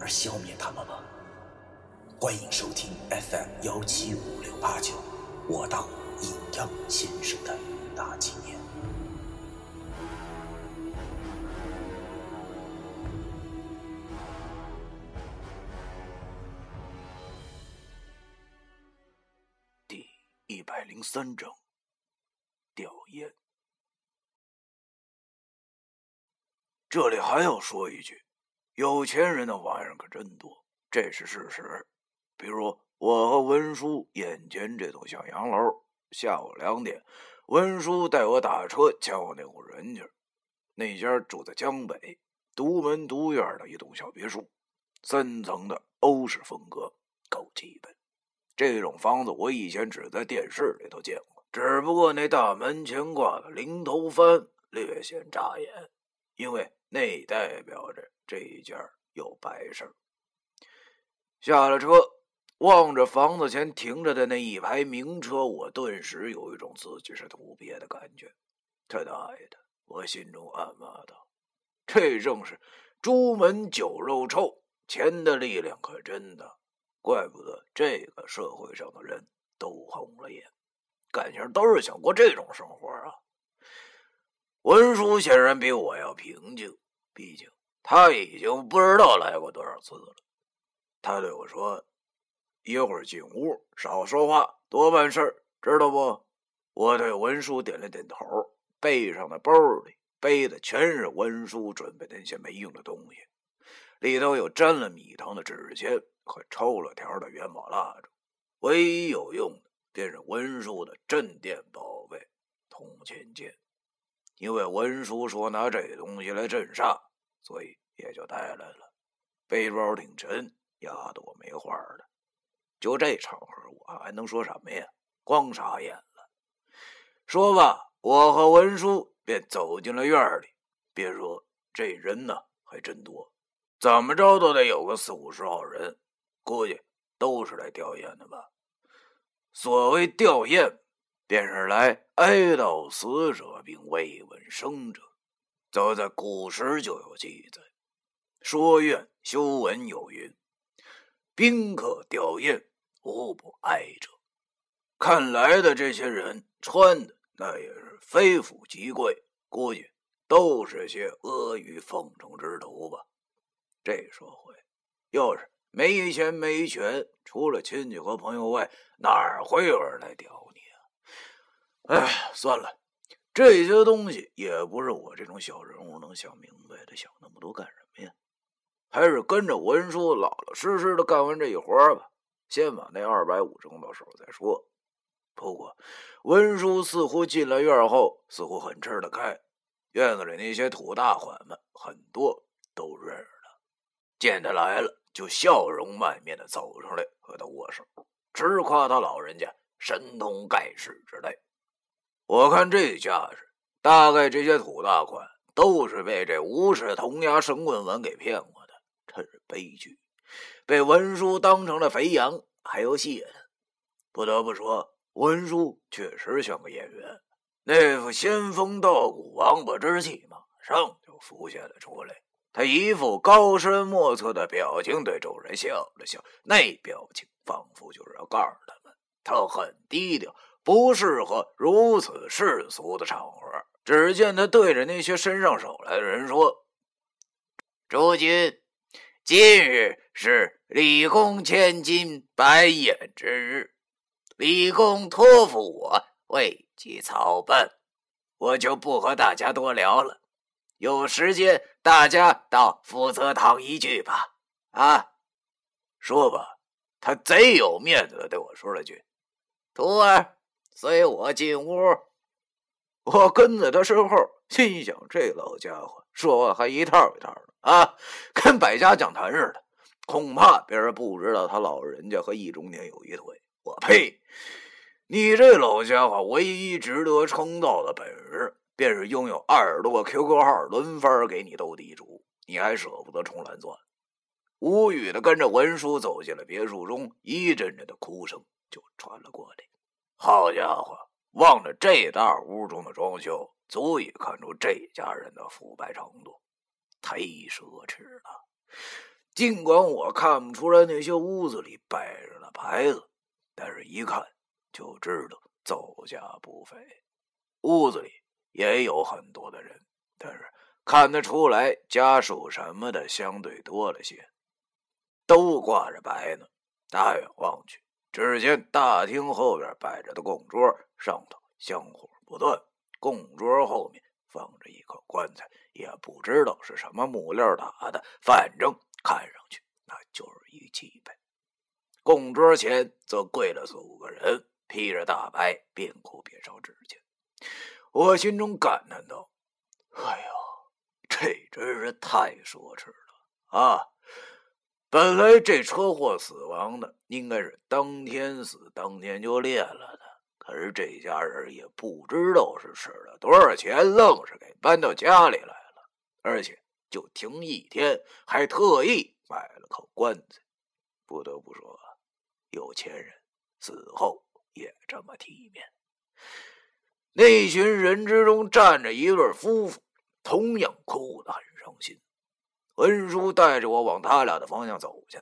而消灭他们吗？欢迎收听 FM 幺七五六八九，我当阴阳先生的大纪念。第一百零三章，吊唁。这里还要说一句，有钱人的玩意儿可真多，这是事实。比如我和文叔眼前这栋小洋楼，下午两点，文叔带我打车前往那户人家。那家住在江北，独门独院的一栋小别墅，三层的欧式风格，够基本。这种房子我以前只在电视里头见过，只不过那大门前挂的零头幡略显扎眼，因为。那代表着这一家有白事下了车，望着房子前停着的那一排名车，我顿时有一种自己是土鳖的感觉。他大爷的！我心中暗骂道：“这正是朱门酒肉臭，钱的力量可真大，怪不得这个社会上的人都红了眼，感情都是想过这种生活啊。”文叔显然比我要平静，毕竟他已经不知道来过多少次了。他对我说：“一会儿进屋，少说话，多办事知道不？”我对文叔点了点头，背上的包里背的全是文叔准备的那些没用的东西，里头有沾了米汤的纸钱和抽了条的元宝蜡烛，唯一有用的便是文叔的镇店宝贝铜钱剑。因为文叔说拿这东西来镇煞，所以也就带来了。背包挺沉，压得我没话了。就这场合，我还能说什么呀？光傻眼了。说吧，我和文叔便走进了院里。别说这人呢，还真多，怎么着都得有个四五十号人，估计都是来吊唁的吧。所谓吊唁。便是来哀悼死者并慰问生者，早在古时就有记载。说院修文有云：“宾客吊唁，无不哀者。”看来的这些人穿的那也是非富即贵，估计都是些阿谀奉承之徒吧。这社会，要是没钱没权，除了亲戚和朋友外，哪会有人来吊？哎，算了，这些东西也不是我这种小人物能想明白的。想那么多干什么呀？还是跟着文叔老老实实的干完这一活吧。先把那二百五挣到手再说。不过，文叔似乎进了院后，似乎很吃得开。院子里那些土大款们，很多都认识他，见他来了，就笑容满面的走上来和他握手，直夸他老人家神通盖世之类。我看这架势，大概这些土大款都是被这无耻铜牙神棍文给骗过的，真是悲剧。被文叔当成了肥羊，还要谢他。不得不说，文叔确实像个演员，那副仙风道骨、王八之气马上就浮现了出来。他一副高深莫测的表情，对众人笑了笑，那表情仿佛就是要告诉他们，他很低调。不适合如此世俗的场合。只见他对着那些伸上手来的人说：“诸君，今日是李公千金百宴之日，李公托付我为其操办，我就不和大家多聊了。有时间大家到福泽堂一聚吧。啊，说吧。”他贼有面子的对我说了句：“徒儿。”随我进屋，我跟在他身后，心想：这老家伙说话还一套一套的啊，跟百家讲坛似的。恐怕别人不知道他老人家和易中天有一腿。我呸！你这老家伙唯一值得称道的本事，便是拥有二十多个 QQ 号轮番给你斗地主，你还舍不得充蓝钻。无语的跟着文叔走进了别墅中，一阵阵的哭声就传了过来。好家伙，望着这大屋中的装修，足以看出这家人的腐败程度，忒奢侈了。尽管我看不出来那些屋子里摆着的牌子，但是一看就知道造价不菲。屋子里也有很多的人，但是看得出来家属什么的相对多了些。都挂着白呢。大远望去，只见大厅后边摆着的供桌上头香火不断，供桌后面放着一口棺材，也不知道是什么木料打的，反正看上去那就是一气派。供桌前则跪了四五个人，披着大白，边哭边烧纸钱。我心中感叹道：“哎呦，这真是太奢侈了啊！”本来这车祸死亡的应该是当天死当天就裂了的，可是这家人也不知道是使了多少钱，愣是给搬到家里来了，而且就停一天，还特意买了口棺材。不得不说，有钱人死后也这么体面。那群人之中站着一对夫妇，同样哭得很伤心。文叔带着我往他俩的方向走去。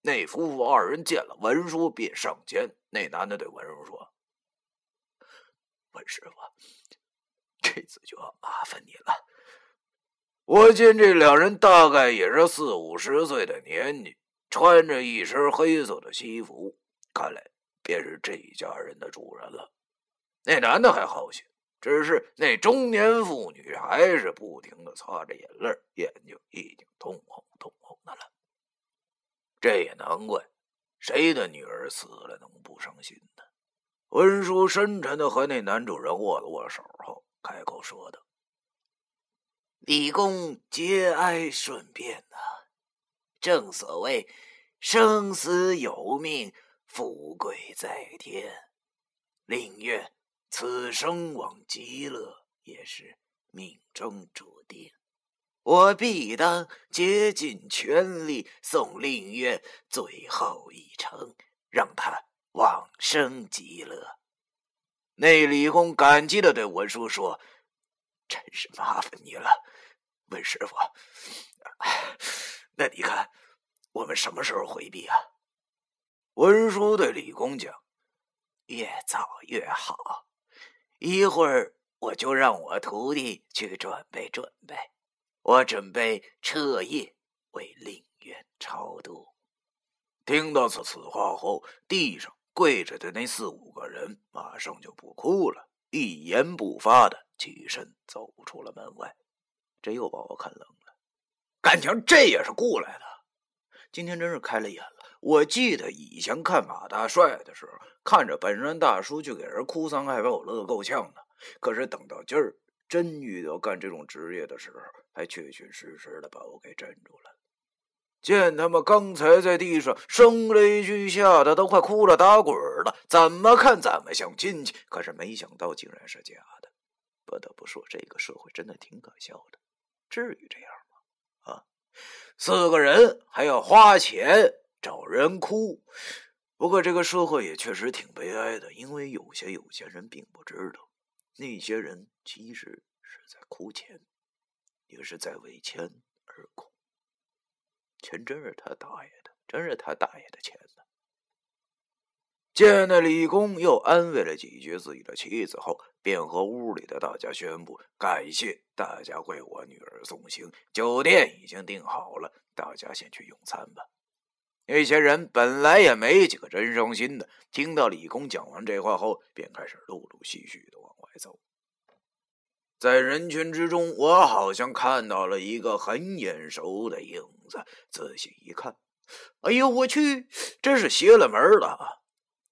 那夫妇二人见了文叔，便上前。那男的对文叔说：“文师傅，这次就要麻烦你了。”我见这两人大概也是四五十岁的年纪，穿着一身黑色的西服，看来便是这一家人的主人了。那男的还好些。只是那中年妇女还是不停的擦着眼泪，眼睛已经通红通红的了。这也难怪，谁的女儿死了能不伤心呢？文叔深沉的和那男主人握了握手后，开口说道：“李公节哀顺变呐，正所谓生死有命，富贵在天，宁愿。”此生往极乐也是命中注定，我必当竭尽全力送令愿最后一程，让他往生极乐。那李公感激的对文叔说：“真是麻烦你了，文师傅。那你看，我们什么时候回避啊？”文叔对李公讲：“越早越好。”一会儿我就让我徒弟去准备准备，我准备彻夜为令愿超度。听到此此话后，地上跪着的那四五个人马上就不哭了，一言不发的起身走出了门外。这又把我看愣了，感情这也是雇来的。今天真是开了眼了。我记得以前看马大帅的时候，看着本山大叔去给人哭丧，还把我乐够呛呢。可是等到今儿真遇到干这种职业的时候，还确确实实的把我给镇住了。见他们刚才在地上声泪俱下的，都快哭了打滚了，怎么看怎么像亲戚。可是没想到竟然是假的。不得不说，这个社会真的挺可笑的。至于这样？四个人还要花钱。找人哭，不过这个社会也确实挺悲哀的，因为有些有钱人并不知道，那些人其实是在哭钱，也是在为钱而哭。钱真是他大爷的，真是他大爷的钱呢！见那李公又安慰了几句自己的妻子后，便和屋里的大家宣布：感谢大家为我女儿送行，酒店已经订好了，大家先去用餐吧。那些人本来也没几个真伤心的，听到李公讲完这话后，便开始陆陆续续的往外走。在人群之中，我好像看到了一个很眼熟的影子。仔细一看，哎呦我去，真是邪了门了！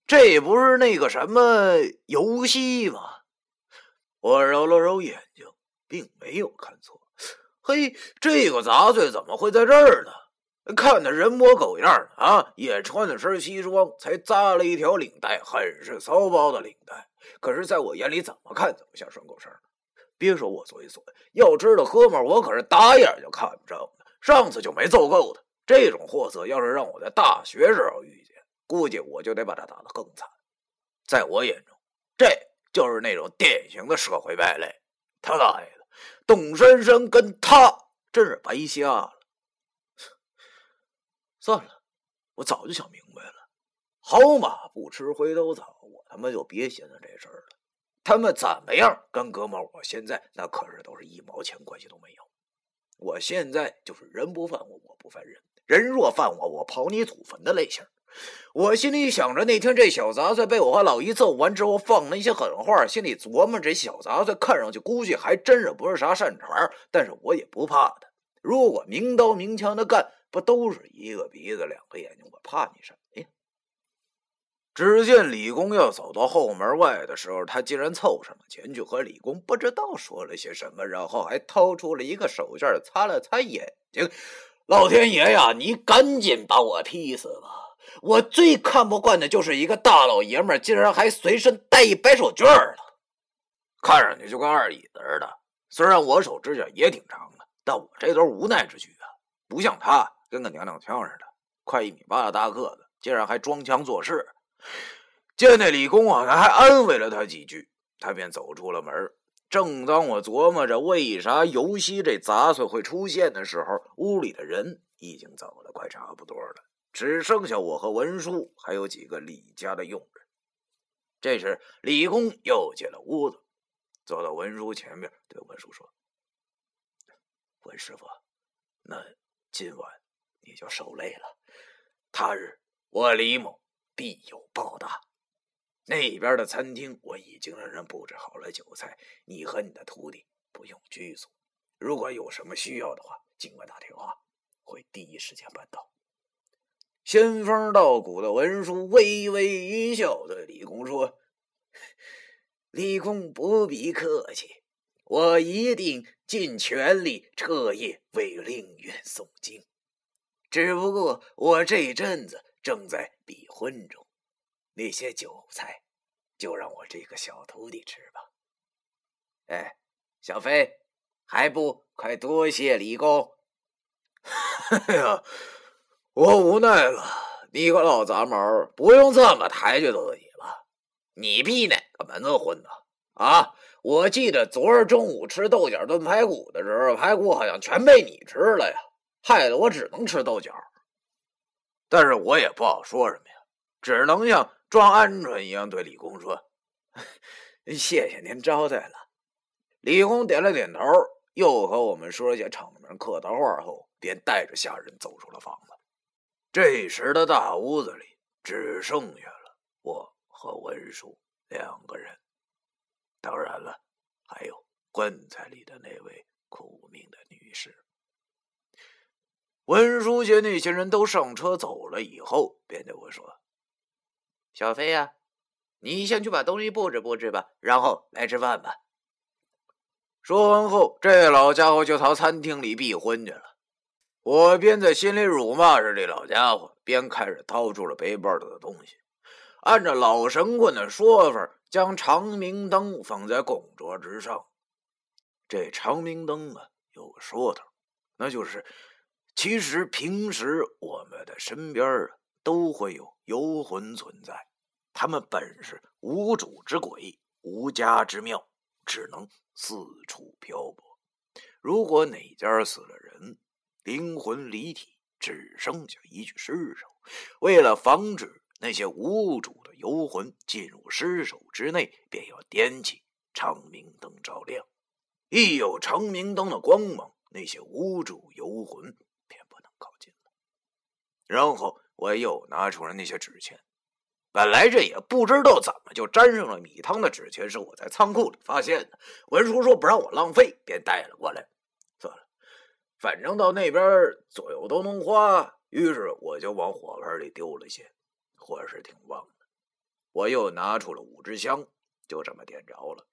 这不是那个什么游戏吗？我揉了揉眼睛，并没有看错。嘿，这个杂碎怎么会在这儿呢？看的人模狗样啊，也穿了身西装，才扎了一条领带，很是骚包的领带。可是，在我眼里，怎么看怎么像顺口绳。别说我嘴损，要知道哥们儿，我可是打眼就看不着的。上次就没揍够他。这种货色，要是让我在大学时候遇见，估计我就得把他打得更惨。在我眼中，这就是那种典型的社会败类。他大爷的，董珊珊跟他真是白瞎了。算了，我早就想明白了，好马不吃回头草，我他妈就别寻思这事儿了。他们怎么样，跟哥们我现在那可是都是一毛钱关系都没有。我现在就是人不犯我，我不犯人；人若犯我，我刨你祖坟的类型。我心里想着，那天这小杂碎被我和老姨揍完之后，放了一些狠话，心里琢磨，这小杂碎看上去估计还真是不是啥善茬，但是我也不怕他。如果明刀明枪的干。不都是一个鼻子两个眼睛？我怕你什么呀？只见李工要走到后门外的时候，他竟然凑上了前去和李工不知道说了些什么，然后还掏出了一个手绢擦了擦眼睛。老天爷呀，你赶紧把我踢死吧！我最看不惯的就是一个大老爷们竟然还随身带一白手绢了，看上去就跟二椅子似的。虽然我手指甲也挺长的，但我这都是无奈之举啊，不像他。跟个娘娘腔似的，快一米八的大个子，竟然还装腔作势。见那李公啊，他还安慰了他几句，他便走出了门。正当我琢磨着为啥游戏这杂碎会出现的时候，屋里的人已经走的快差不多了，只剩下我和文叔，还有几个李家的佣人。这时，李公又进了屋子，走到文叔前面，对文叔说：“文师傅，那今晚……”你就受累了，他日我李某必有报答。那边的餐厅我已经让人布置好了酒菜，你和你的徒弟不用拘束。如果有什么需要的话，尽管打电话，会第一时间办到。仙风道骨的文书微微一笑，对李公说：“李公不必客气，我一定尽全力彻夜为令院诵经。”只不过我这阵子正在比婚中，那些酒菜就让我这个小徒弟吃吧。哎，小飞，还不快多谢李公？我无奈了。你个老杂毛，不用这么抬举自己了。你闭哪个门子混呢？啊！我记得昨儿中午吃豆角炖排骨的时候，排骨好像全被你吃了呀。害得我只能吃豆角，但是我也不好说什么呀，只能像装鹌鹑一样对李公说：“ 谢谢您招待了。”李公点了点头，又和我们说些场面客套话后，便带着下人走出了房子。这时的大屋子里只剩下了我和文叔两个人，当然了，还有棺材里的那位苦命的女士。文书见那些人都上车走了以后，便对我说：“小飞呀，你先去把东西布置布置吧，然后来吃饭吧。”说完后，这老家伙就朝餐厅里避婚去了。我边在心里辱骂着这老家伙，边开始掏出了背包里的东西，按照老神棍的说法，将长明灯放在供桌之上。这长明灯啊，有个说头，那就是。其实平时我们的身边啊，都会有游魂存在，他们本是无主之鬼、无家之庙，只能四处漂泊。如果哪家死了人，灵魂离体，只剩下一具尸首，为了防止那些无主的游魂进入尸首之内，便要点起长明灯照亮。一有长明灯的光芒，那些无主游魂便不能靠近了。然后我又拿出了那些纸钱，本来这也不知道怎么就沾上了米汤的纸钱，是我在仓库里发现的。文叔说不让我浪费，便带了过来。反正到那边左右都能花，于是我就往火盆里丢了些。火是挺旺的，我又拿出了五支香，就这么点着了，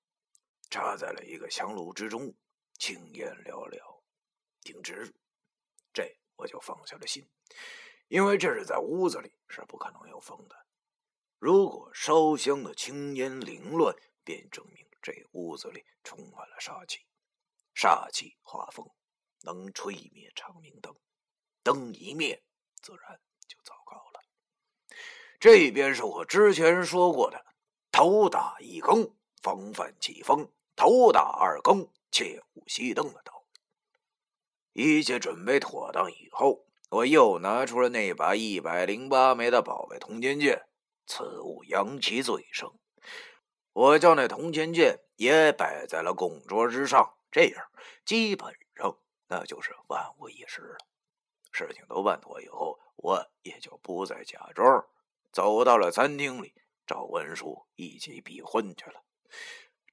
插在了一个香炉之中，青烟袅袅，挺直。这我就放下了心，因为这是在屋子里是不可能有风的。如果烧香的青烟凌乱，便证明这屋子里充满了杀气。煞气化风，能吹灭长明灯，灯一灭，自然就糟糕了。这边是我之前说过的：头打一更，防范起风；头打二更，切勿熄灯的道。一切准备妥当以后，我又拿出了那把一百零八枚的宝贝铜钱剑，此物阳气最盛，我将那铜钱剑也摆在了供桌之上。这样，基本上那就是万无一失了。事情都办妥以后，我也就不再假装，走到了餐厅里，找文叔一起比婚去了。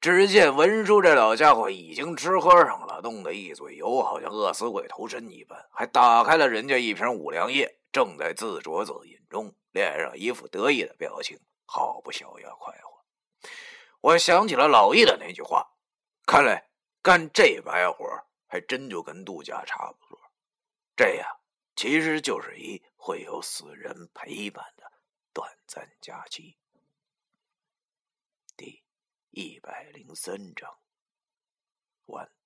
只见文叔这老家伙已经吃喝上了，弄得一嘴油，好像饿死鬼投身一般，还打开了人家一瓶五粮液，正在自酌自饮中，脸上一副得意的表情，好不逍遥快活。我想起了老易的那句话，看来。干这白活还真就跟度假差不多。这样其实就是一会有死人陪伴的短暂假期。第一百零三章完。